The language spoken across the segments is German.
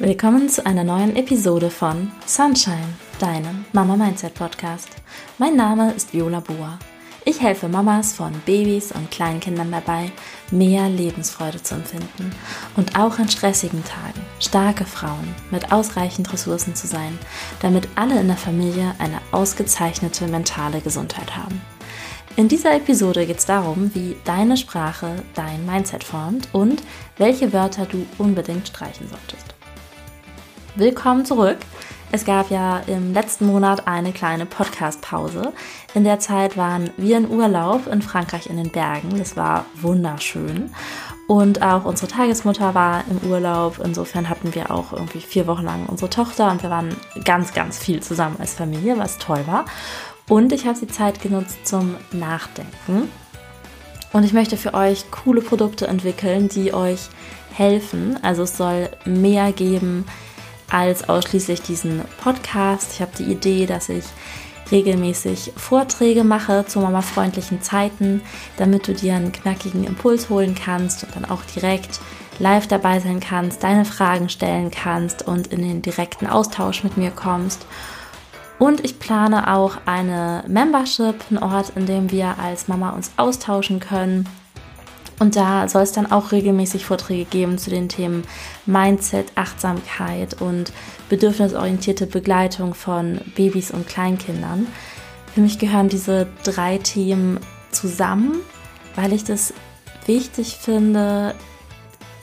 Willkommen zu einer neuen Episode von Sunshine, deinem Mama Mindset Podcast. Mein Name ist Viola Boa. Ich helfe Mamas von Babys und Kleinkindern dabei, mehr Lebensfreude zu empfinden und auch an stressigen Tagen starke Frauen mit ausreichend Ressourcen zu sein, damit alle in der Familie eine ausgezeichnete mentale Gesundheit haben. In dieser Episode geht es darum, wie deine Sprache dein Mindset formt und welche Wörter du unbedingt streichen solltest. Willkommen zurück. Es gab ja im letzten Monat eine kleine Podcast-Pause. In der Zeit waren wir in Urlaub in Frankreich in den Bergen. Das war wunderschön. Und auch unsere Tagesmutter war im Urlaub. Insofern hatten wir auch irgendwie vier Wochen lang unsere Tochter und wir waren ganz, ganz viel zusammen als Familie, was toll war. Und ich habe die Zeit genutzt zum Nachdenken. Und ich möchte für euch coole Produkte entwickeln, die euch helfen. Also es soll mehr geben als ausschließlich diesen Podcast. Ich habe die Idee, dass ich regelmäßig Vorträge mache zu mamafreundlichen Zeiten, damit du dir einen knackigen Impuls holen kannst und dann auch direkt live dabei sein kannst, deine Fragen stellen kannst und in den direkten Austausch mit mir kommst. Und ich plane auch eine Membership, einen Ort, in dem wir als Mama uns austauschen können. Und da soll es dann auch regelmäßig Vorträge geben zu den Themen Mindset, Achtsamkeit und bedürfnisorientierte Begleitung von Babys und Kleinkindern. Für mich gehören diese drei Themen zusammen, weil ich das wichtig finde,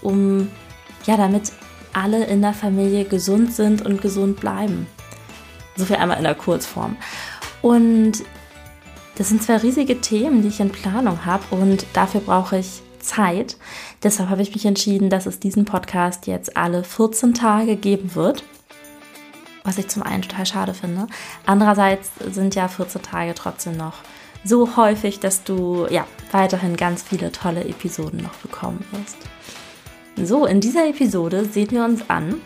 um ja, damit alle in der Familie gesund sind und gesund bleiben. So viel einmal in der Kurzform. Und das sind zwei riesige Themen, die ich in Planung habe und dafür brauche ich Zeit. Deshalb habe ich mich entschieden, dass es diesen Podcast jetzt alle 14 Tage geben wird. Was ich zum einen total schade finde. Andererseits sind ja 14 Tage trotzdem noch so häufig, dass du ja weiterhin ganz viele tolle Episoden noch bekommen wirst. So, in dieser Episode sehen wir uns an,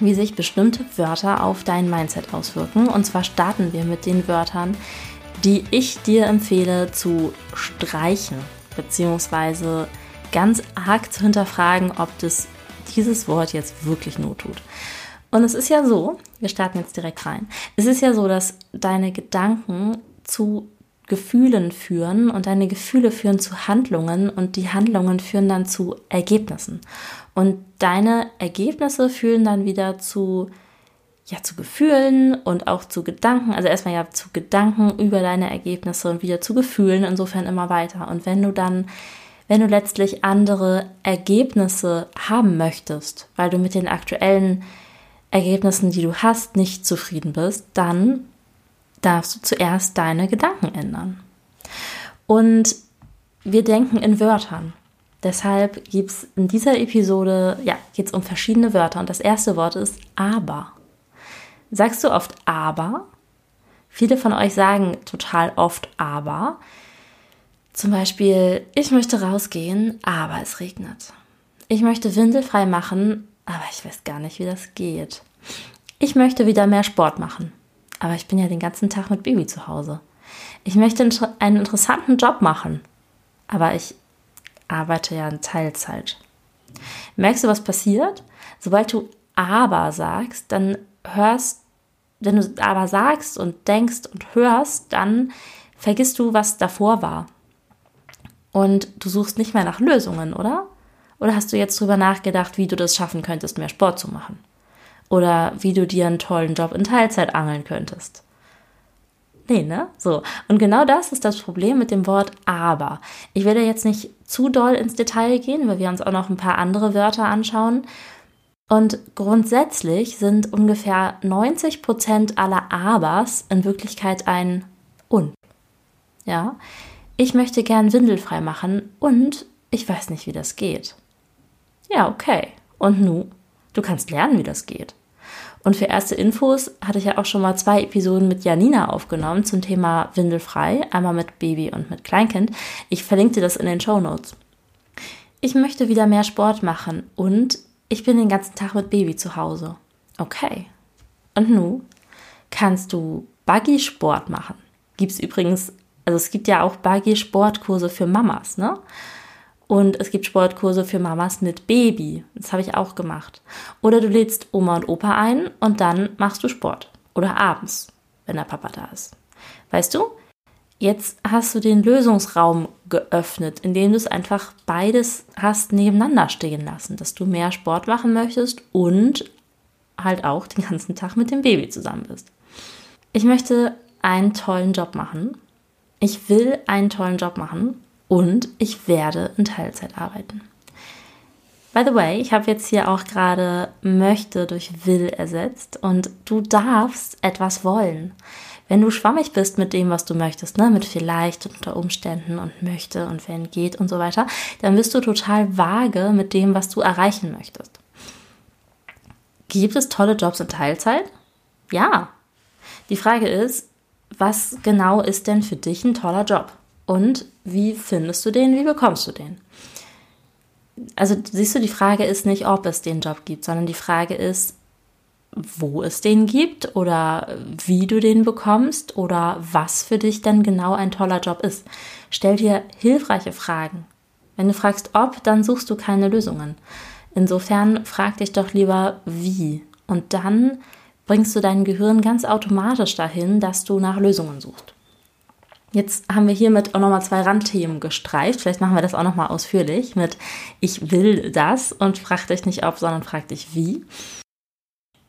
wie sich bestimmte Wörter auf dein Mindset auswirken. Und zwar starten wir mit den Wörtern, die ich dir empfehle zu streichen, beziehungsweise ganz arg zu hinterfragen, ob das dieses Wort jetzt wirklich not tut. Und es ist ja so, wir starten jetzt direkt rein. Es ist ja so, dass deine Gedanken zu Gefühlen führen und deine Gefühle führen zu Handlungen und die Handlungen führen dann zu Ergebnissen. Und deine Ergebnisse führen dann wieder zu, ja, zu Gefühlen und auch zu Gedanken. Also erstmal ja zu Gedanken über deine Ergebnisse und wieder zu Gefühlen, insofern immer weiter. Und wenn du dann, wenn du letztlich andere Ergebnisse haben möchtest, weil du mit den aktuellen Ergebnissen, die du hast, nicht zufrieden bist, dann darfst du zuerst deine Gedanken ändern. Und wir denken in Wörtern. Deshalb gibt es in dieser Episode, ja, geht es um verschiedene Wörter. Und das erste Wort ist aber. Sagst du oft aber? Viele von euch sagen total oft aber. Zum Beispiel, ich möchte rausgehen, aber es regnet. Ich möchte windelfrei machen, aber ich weiß gar nicht, wie das geht. Ich möchte wieder mehr Sport machen, aber ich bin ja den ganzen Tag mit Baby zu Hause. Ich möchte einen interessanten Job machen, aber ich arbeite ja in Teilzeit. Merkst du, was passiert? Sobald du aber sagst, dann hörst, wenn du aber sagst und denkst und hörst, dann vergisst du, was davor war. Und du suchst nicht mehr nach Lösungen, oder? Oder hast du jetzt drüber nachgedacht, wie du das schaffen könntest, mehr Sport zu machen? Oder wie du dir einen tollen Job in Teilzeit angeln könntest. Nee, ne? So. Und genau das ist das Problem mit dem Wort aber. Ich werde jetzt nicht zu doll ins Detail gehen, weil wir uns auch noch ein paar andere Wörter anschauen. Und grundsätzlich sind ungefähr 90 Prozent aller Abers in Wirklichkeit ein und. Ja. Ich möchte gern windelfrei machen und ich weiß nicht, wie das geht. Ja, okay. Und nu? Du kannst lernen, wie das geht. Und für erste Infos hatte ich ja auch schon mal zwei Episoden mit Janina aufgenommen zum Thema Windelfrei, einmal mit Baby und mit Kleinkind. Ich verlinke dir das in den Show Notes. Ich möchte wieder mehr Sport machen und ich bin den ganzen Tag mit Baby zu Hause. Okay. Und nu kannst du Buggy-Sport machen. Gibt es übrigens, also es gibt ja auch Buggy-Sportkurse für Mamas, ne? Und es gibt Sportkurse für Mamas mit Baby. Das habe ich auch gemacht. Oder du lädst Oma und Opa ein und dann machst du Sport. Oder abends, wenn der Papa da ist. Weißt du? Jetzt hast du den Lösungsraum geöffnet, indem du es einfach beides hast nebeneinander stehen lassen, dass du mehr Sport machen möchtest und halt auch den ganzen Tag mit dem Baby zusammen bist. Ich möchte einen tollen Job machen. Ich will einen tollen Job machen und ich werde in Teilzeit arbeiten. By the way, ich habe jetzt hier auch gerade möchte durch will ersetzt und du darfst etwas wollen. Wenn du schwammig bist mit dem, was du möchtest, ne, mit vielleicht unter Umständen und möchte und wenn geht und so weiter, dann bist du total vage mit dem, was du erreichen möchtest. Gibt es tolle Jobs in Teilzeit? Ja. Die Frage ist, was genau ist denn für dich ein toller Job? Und wie findest du den? Wie bekommst du den? Also siehst du, die Frage ist nicht, ob es den Job gibt, sondern die Frage ist, wo es den gibt oder wie du den bekommst oder was für dich denn genau ein toller Job ist. Stell dir hilfreiche Fragen. Wenn du fragst ob, dann suchst du keine Lösungen. Insofern frag dich doch lieber wie. Und dann bringst du dein Gehirn ganz automatisch dahin, dass du nach Lösungen suchst. Jetzt haben wir hiermit auch nochmal zwei Randthemen gestreift. Vielleicht machen wir das auch nochmal ausführlich mit Ich will das und frag dich nicht ob, sondern frag dich wie.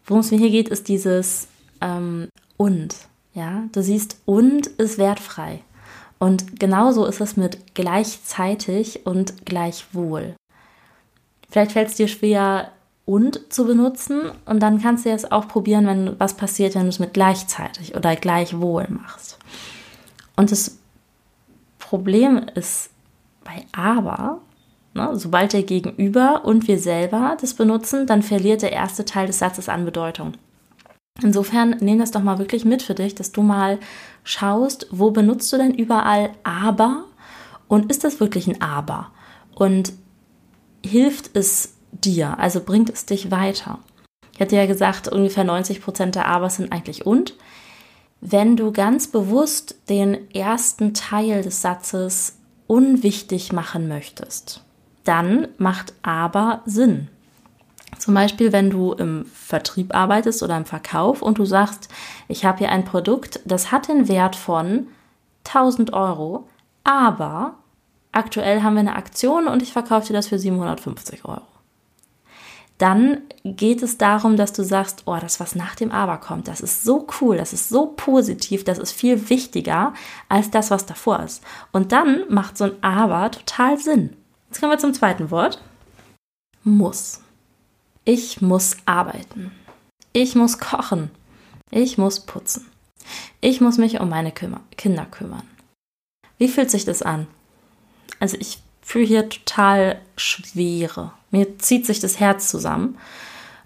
Worum es mir hier geht, ist dieses ähm, und. Ja, du siehst, und ist wertfrei. Und genauso ist es mit gleichzeitig und gleichwohl. Vielleicht fällt es dir schwer, und zu benutzen und dann kannst du es auch probieren, wenn was passiert, wenn du es mit gleichzeitig oder gleichwohl machst. Und das Problem ist bei aber, Ne? Sobald der Gegenüber und wir selber das benutzen, dann verliert der erste Teil des Satzes an Bedeutung. Insofern nimm das doch mal wirklich mit für dich, dass du mal schaust, wo benutzt du denn überall aber und ist das wirklich ein aber? Und hilft es dir, also bringt es dich weiter? Ich hatte ja gesagt, ungefähr 90 Prozent der Abers sind eigentlich und. Wenn du ganz bewusst den ersten Teil des Satzes unwichtig machen möchtest, dann macht aber Sinn. Zum Beispiel, wenn du im Vertrieb arbeitest oder im Verkauf und du sagst, ich habe hier ein Produkt, das hat den Wert von 1000 Euro, aber aktuell haben wir eine Aktion und ich verkaufe dir das für 750 Euro. Dann geht es darum, dass du sagst, oh, das, was nach dem Aber kommt, das ist so cool, das ist so positiv, das ist viel wichtiger als das, was davor ist. Und dann macht so ein Aber total Sinn. Jetzt kommen wir zum zweiten Wort. Muss. Ich muss arbeiten. Ich muss kochen. Ich muss putzen. Ich muss mich um meine Kümmer Kinder kümmern. Wie fühlt sich das an? Also ich fühle hier total Schwere. Mir zieht sich das Herz zusammen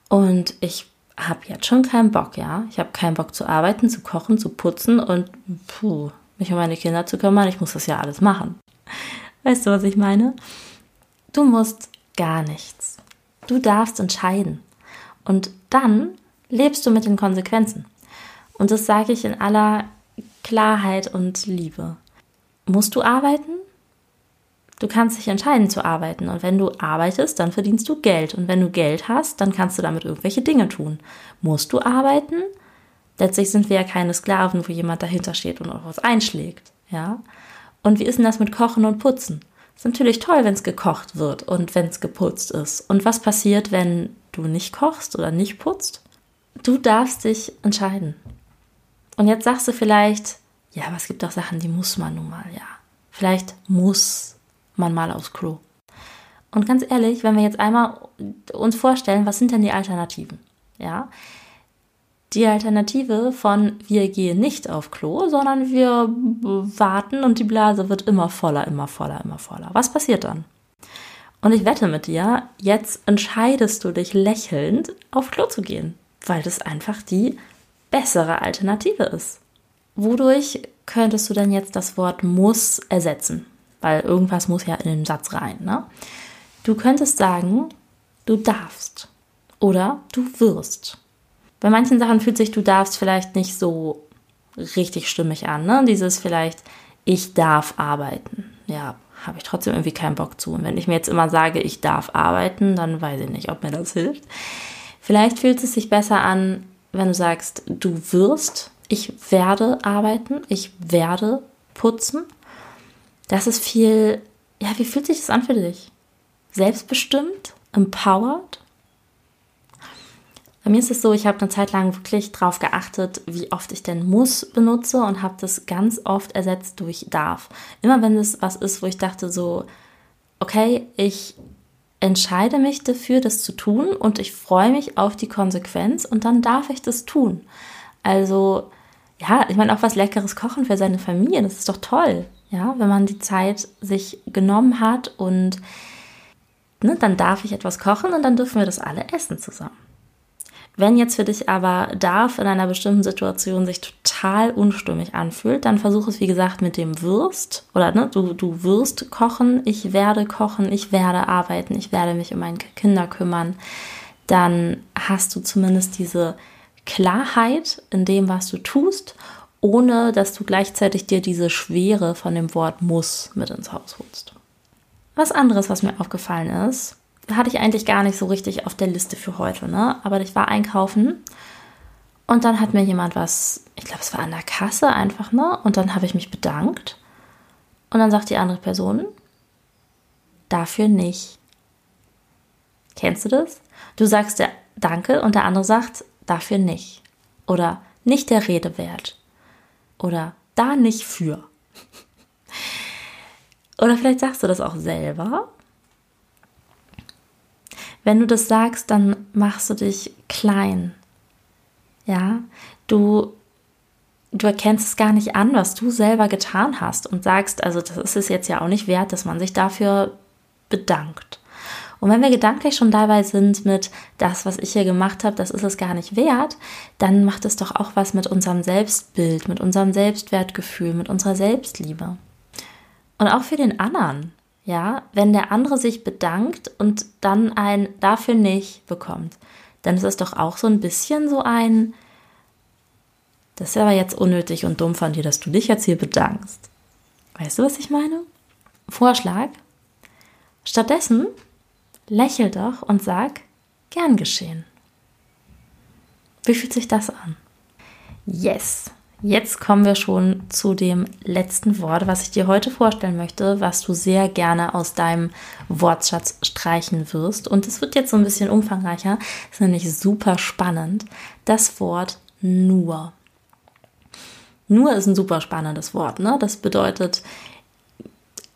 und ich habe jetzt schon keinen Bock, ja. Ich habe keinen Bock zu arbeiten, zu kochen, zu putzen und puh, mich um meine Kinder zu kümmern. Ich muss das ja alles machen. Weißt du, was ich meine? Du musst gar nichts. Du darfst entscheiden. Und dann lebst du mit den Konsequenzen. Und das sage ich in aller Klarheit und Liebe. Musst du arbeiten? Du kannst dich entscheiden zu arbeiten. Und wenn du arbeitest, dann verdienst du Geld. Und wenn du Geld hast, dann kannst du damit irgendwelche Dinge tun. Musst du arbeiten? Letztlich sind wir ja keine Sklaven, wo jemand dahinter steht und auch was einschlägt. Ja? Und wie ist denn das mit Kochen und Putzen? Ist natürlich toll, wenn es gekocht wird und wenn es geputzt ist. Und was passiert, wenn du nicht kochst oder nicht putzt? Du darfst dich entscheiden. Und jetzt sagst du vielleicht, ja, aber es gibt doch Sachen, die muss man nun mal, ja. Vielleicht muss man mal aufs Klo. Und ganz ehrlich, wenn wir jetzt einmal uns vorstellen, was sind denn die Alternativen? Ja, die Alternative von wir gehen nicht auf Klo, sondern wir warten und die Blase wird immer voller, immer voller, immer voller. Was passiert dann? Und ich wette mit dir, jetzt entscheidest du dich lächelnd auf Klo zu gehen, weil das einfach die bessere Alternative ist. Wodurch könntest du denn jetzt das Wort muss ersetzen? Weil irgendwas muss ja in den Satz rein. Ne? Du könntest sagen, du darfst oder du wirst. Bei manchen Sachen fühlt sich du darfst vielleicht nicht so richtig stimmig an. Ne? Dieses vielleicht, ich darf arbeiten. Ja, habe ich trotzdem irgendwie keinen Bock zu. Und wenn ich mir jetzt immer sage, ich darf arbeiten, dann weiß ich nicht, ob mir das hilft. Vielleicht fühlt es sich besser an, wenn du sagst, du wirst, ich werde arbeiten, ich werde putzen. Das ist viel, ja, wie fühlt sich das an für dich? Selbstbestimmt? Empowered? Bei mir ist es so, ich habe eine Zeit lang wirklich darauf geachtet, wie oft ich denn muss benutze und habe das ganz oft ersetzt durch darf. Immer wenn es was ist, wo ich dachte so, okay, ich entscheide mich dafür, das zu tun und ich freue mich auf die Konsequenz und dann darf ich das tun. Also, ja, ich meine auch was Leckeres kochen für seine Familie, das ist doch toll. Ja, wenn man die Zeit sich genommen hat und ne, dann darf ich etwas kochen und dann dürfen wir das alle essen zusammen. Wenn jetzt für dich aber darf in einer bestimmten Situation sich total unstimmig anfühlt, dann versuch es wie gesagt mit dem wirst oder ne, du, du wirst kochen, ich werde kochen, ich werde arbeiten, ich werde mich um meine Kinder kümmern. Dann hast du zumindest diese Klarheit in dem, was du tust, ohne dass du gleichzeitig dir diese Schwere von dem Wort muss mit ins Haus holst. Was anderes, was mir aufgefallen ist, hatte ich eigentlich gar nicht so richtig auf der Liste für heute, ne? Aber ich war einkaufen und dann hat mir jemand was, ich glaube, es war an der Kasse einfach, ne? Und dann habe ich mich bedankt. Und dann sagt die andere Person, dafür nicht. Kennst du das? Du sagst der Danke und der andere sagt, dafür nicht. Oder nicht der Rede wert. Oder da nicht für. Oder vielleicht sagst du das auch selber wenn du das sagst, dann machst du dich klein. Ja, du, du erkennst es gar nicht an, was du selber getan hast und sagst, also das ist es jetzt ja auch nicht wert, dass man sich dafür bedankt. Und wenn wir gedanklich schon dabei sind mit das, was ich hier gemacht habe, das ist es gar nicht wert, dann macht es doch auch was mit unserem Selbstbild, mit unserem Selbstwertgefühl, mit unserer Selbstliebe. Und auch für den anderen. Ja, wenn der andere sich bedankt und dann ein dafür nicht bekommt, dann ist es doch auch so ein bisschen so ein, das ist aber jetzt unnötig und dumm von dir, dass du dich jetzt hier bedankst. Weißt du, was ich meine? Vorschlag. Stattdessen lächel doch und sag, gern geschehen. Wie fühlt sich das an? Yes, Jetzt kommen wir schon zu dem letzten Wort, was ich dir heute vorstellen möchte, was du sehr gerne aus deinem Wortschatz streichen wirst. Und es wird jetzt so ein bisschen umfangreicher, ist nämlich super spannend. Das Wort nur. Nur ist ein super spannendes Wort. Ne? Das bedeutet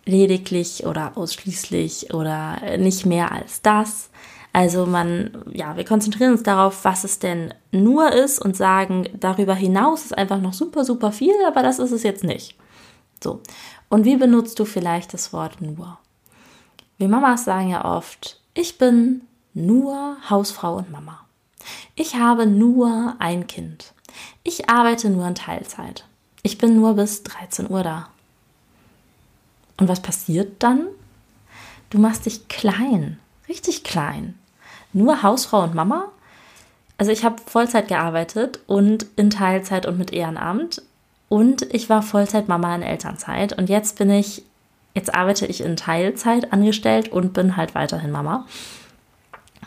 lediglich oder ausschließlich oder nicht mehr als das. Also man, ja, wir konzentrieren uns darauf, was es denn nur ist und sagen, darüber hinaus ist einfach noch super, super viel, aber das ist es jetzt nicht. So. Und wie benutzt du vielleicht das Wort nur? Wir Mamas sagen ja oft, ich bin nur Hausfrau und Mama. Ich habe nur ein Kind. Ich arbeite nur in Teilzeit. Ich bin nur bis 13 Uhr da. Und was passiert dann? Du machst dich klein, richtig klein nur Hausfrau und Mama. Also ich habe Vollzeit gearbeitet und in Teilzeit und mit Ehrenamt. Und ich war Vollzeit-Mama in Elternzeit. Und jetzt bin ich, jetzt arbeite ich in Teilzeit angestellt und bin halt weiterhin Mama.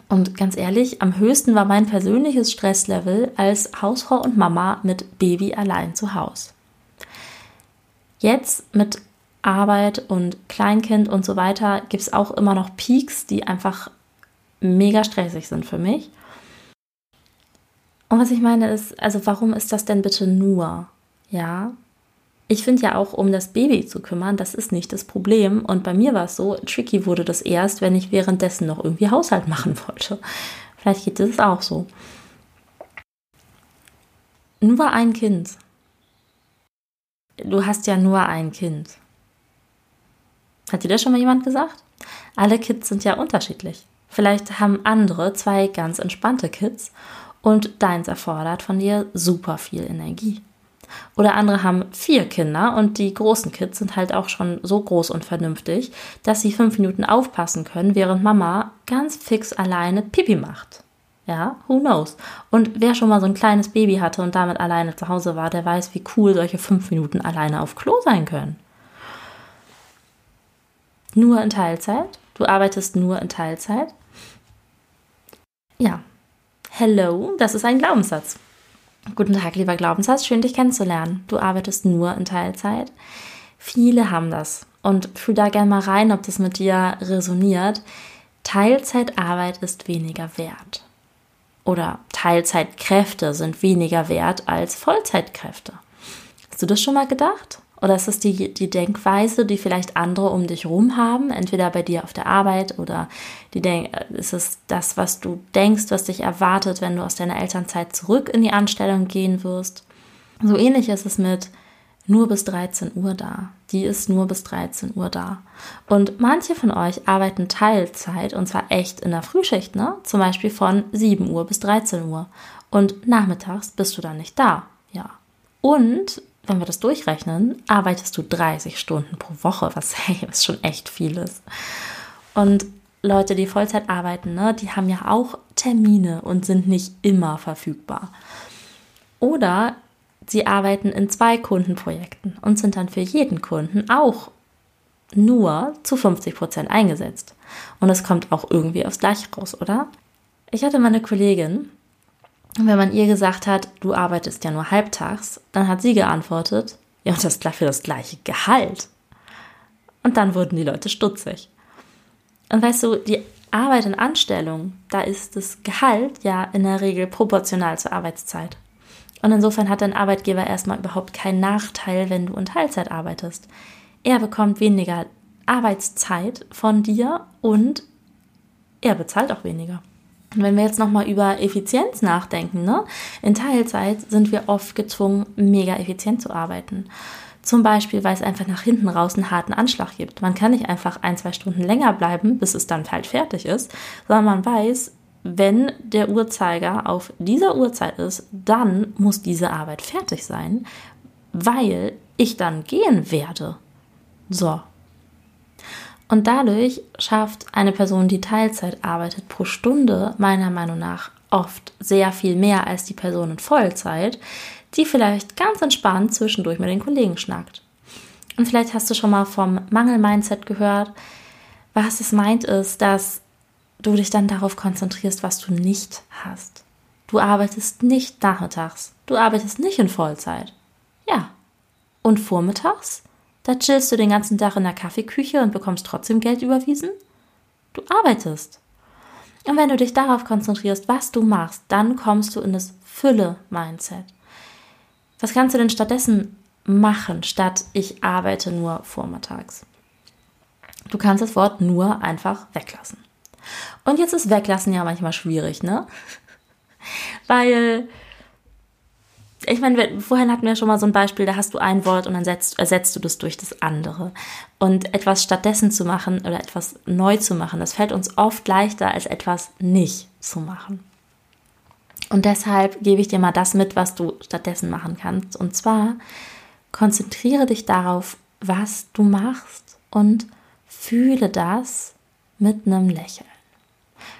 Und ganz ehrlich, am höchsten war mein persönliches Stresslevel als Hausfrau und Mama mit Baby allein zu Hause. Jetzt mit Arbeit und Kleinkind und so weiter gibt es auch immer noch Peaks, die einfach mega stressig sind für mich. Und was ich meine ist, also warum ist das denn bitte nur? Ja, ich finde ja auch, um das Baby zu kümmern, das ist nicht das Problem. Und bei mir war es so, tricky wurde das erst, wenn ich währenddessen noch irgendwie Haushalt machen wollte. Vielleicht geht es auch so. Nur ein Kind. Du hast ja nur ein Kind. Hat dir das schon mal jemand gesagt? Alle Kids sind ja unterschiedlich. Vielleicht haben andere zwei ganz entspannte Kids und deins erfordert von dir super viel Energie. Oder andere haben vier Kinder und die großen Kids sind halt auch schon so groß und vernünftig, dass sie fünf Minuten aufpassen können, während Mama ganz fix alleine Pipi macht. Ja, who knows? Und wer schon mal so ein kleines Baby hatte und damit alleine zu Hause war, der weiß, wie cool solche fünf Minuten alleine auf Klo sein können. nur in Teilzeit. Du arbeitest nur in Teilzeit. Ja. Hello, das ist ein Glaubenssatz. Guten Tag, lieber Glaubenssatz, schön dich kennenzulernen. Du arbeitest nur in Teilzeit. Viele haben das. Und fühl da gerne mal rein, ob das mit dir resoniert. Teilzeitarbeit ist weniger wert. Oder Teilzeitkräfte sind weniger wert als Vollzeitkräfte. Hast du das schon mal gedacht? Oder ist es die, die Denkweise, die vielleicht andere um dich rum haben, entweder bei dir auf der Arbeit oder die Denk ist es das, was du denkst, was dich erwartet, wenn du aus deiner Elternzeit zurück in die Anstellung gehen wirst? So ähnlich ist es mit nur bis 13 Uhr da. Die ist nur bis 13 Uhr da. Und manche von euch arbeiten Teilzeit und zwar echt in der Frühschicht, ne? Zum Beispiel von 7 Uhr bis 13 Uhr. Und nachmittags bist du dann nicht da. Ja. Und wenn wir das durchrechnen, arbeitest du 30 Stunden pro Woche, was, hey, was schon echt viel ist. Und Leute, die Vollzeit arbeiten, ne, die haben ja auch Termine und sind nicht immer verfügbar. Oder sie arbeiten in zwei Kundenprojekten und sind dann für jeden Kunden auch nur zu 50 Prozent eingesetzt. Und es kommt auch irgendwie aufs Gleiche raus, oder? Ich hatte meine Kollegin, und wenn man ihr gesagt hat, du arbeitest ja nur halbtags, dann hat sie geantwortet, ja, und das für das gleiche Gehalt. Und dann wurden die Leute stutzig. Und weißt du, die Arbeit in Anstellung, da ist das Gehalt ja in der Regel proportional zur Arbeitszeit. Und insofern hat dein Arbeitgeber erstmal überhaupt keinen Nachteil, wenn du in Teilzeit arbeitest. Er bekommt weniger Arbeitszeit von dir und er bezahlt auch weniger. Und wenn wir jetzt nochmal über Effizienz nachdenken, ne? in Teilzeit sind wir oft gezwungen, mega effizient zu arbeiten. Zum Beispiel, weil es einfach nach hinten raus einen harten Anschlag gibt. Man kann nicht einfach ein, zwei Stunden länger bleiben, bis es dann halt fertig ist, sondern man weiß, wenn der Uhrzeiger auf dieser Uhrzeit ist, dann muss diese Arbeit fertig sein, weil ich dann gehen werde. So, und dadurch schafft eine Person, die Teilzeit arbeitet, pro Stunde meiner Meinung nach oft sehr viel mehr als die Person in Vollzeit, die vielleicht ganz entspannt zwischendurch mit den Kollegen schnackt. Und vielleicht hast du schon mal vom Mangel-Mindset gehört. Was es meint ist, dass du dich dann darauf konzentrierst, was du nicht hast. Du arbeitest nicht nachmittags. Du arbeitest nicht in Vollzeit. Ja. Und vormittags? Da chillst du den ganzen Tag in der Kaffeeküche und bekommst trotzdem Geld überwiesen? Du arbeitest. Und wenn du dich darauf konzentrierst, was du machst, dann kommst du in das Fülle-Mindset. Was kannst du denn stattdessen machen, statt ich arbeite nur vormittags? Du kannst das Wort nur einfach weglassen. Und jetzt ist weglassen ja manchmal schwierig, ne? Weil ich meine, vorhin hatten wir schon mal so ein Beispiel, da hast du ein Wort und dann setzt, ersetzt du das durch das andere. Und etwas stattdessen zu machen oder etwas neu zu machen, das fällt uns oft leichter, als etwas nicht zu machen. Und deshalb gebe ich dir mal das mit, was du stattdessen machen kannst. Und zwar konzentriere dich darauf, was du machst und fühle das mit einem Lächeln.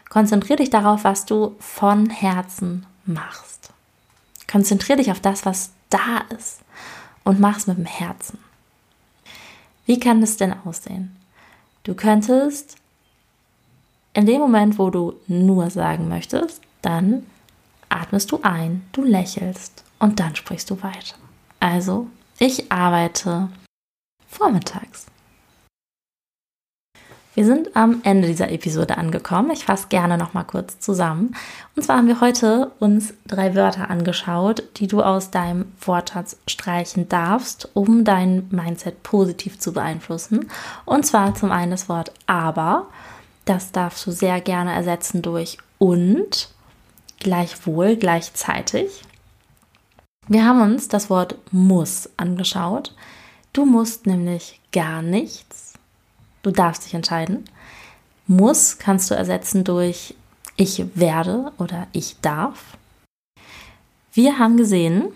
Konzentriere dich darauf, was du von Herzen machst. Konzentriere dich auf das, was da ist und mach es mit dem Herzen. Wie kann das denn aussehen? Du könntest in dem Moment, wo du nur sagen möchtest, dann atmest du ein, du lächelst und dann sprichst du weiter. Also, ich arbeite vormittags. Wir sind am Ende dieser Episode angekommen. Ich fasse gerne noch mal kurz zusammen. Und zwar haben wir heute uns drei Wörter angeschaut, die du aus deinem Wortschatz streichen darfst, um dein Mindset positiv zu beeinflussen. Und zwar zum einen das Wort aber. Das darfst du sehr gerne ersetzen durch und, gleichwohl, gleichzeitig. Wir haben uns das Wort muss angeschaut. Du musst nämlich gar nichts Du darfst dich entscheiden. Muss kannst du ersetzen durch ich werde oder ich darf. Wir haben gesehen,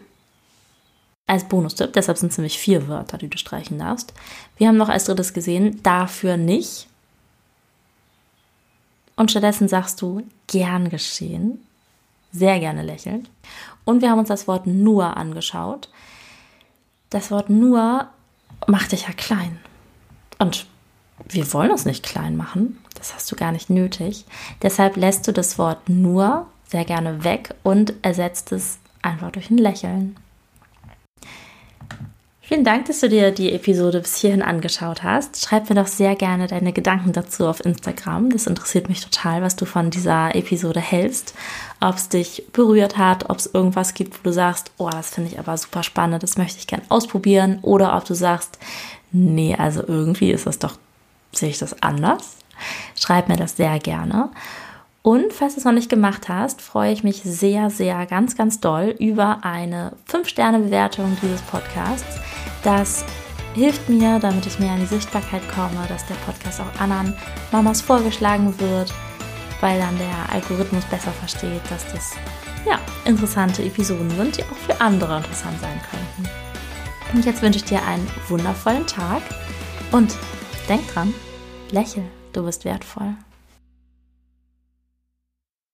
als Bonustipp, deshalb sind es nämlich vier Wörter, die du streichen darfst. Wir haben noch als drittes gesehen, dafür nicht. Und stattdessen sagst du gern geschehen, sehr gerne lächelnd. Und wir haben uns das Wort nur angeschaut. Das Wort nur macht dich ja klein. Und wir wollen uns nicht klein machen. Das hast du gar nicht nötig. Deshalb lässt du das Wort nur sehr gerne weg und ersetzt es einfach durch ein Lächeln. Vielen Dank, dass du dir die Episode bis hierhin angeschaut hast. Schreib mir doch sehr gerne deine Gedanken dazu auf Instagram. Das interessiert mich total, was du von dieser Episode hältst. Ob es dich berührt hat, ob es irgendwas gibt, wo du sagst, oh, das finde ich aber super spannend, das möchte ich gern ausprobieren. Oder ob du sagst, nee, also irgendwie ist das doch, sehe ich das anders. Schreib mir das sehr gerne. Und falls du es noch nicht gemacht hast, freue ich mich sehr, sehr, ganz, ganz doll über eine 5-Sterne-Bewertung dieses Podcasts. Das hilft mir, damit ich mehr in die Sichtbarkeit komme, dass der Podcast auch anderen Mamas vorgeschlagen wird, weil dann der Algorithmus besser versteht, dass das ja, interessante Episoden sind, die auch für andere interessant sein könnten. Und jetzt wünsche ich dir einen wundervollen Tag und denk dran, lächel, du bist wertvoll.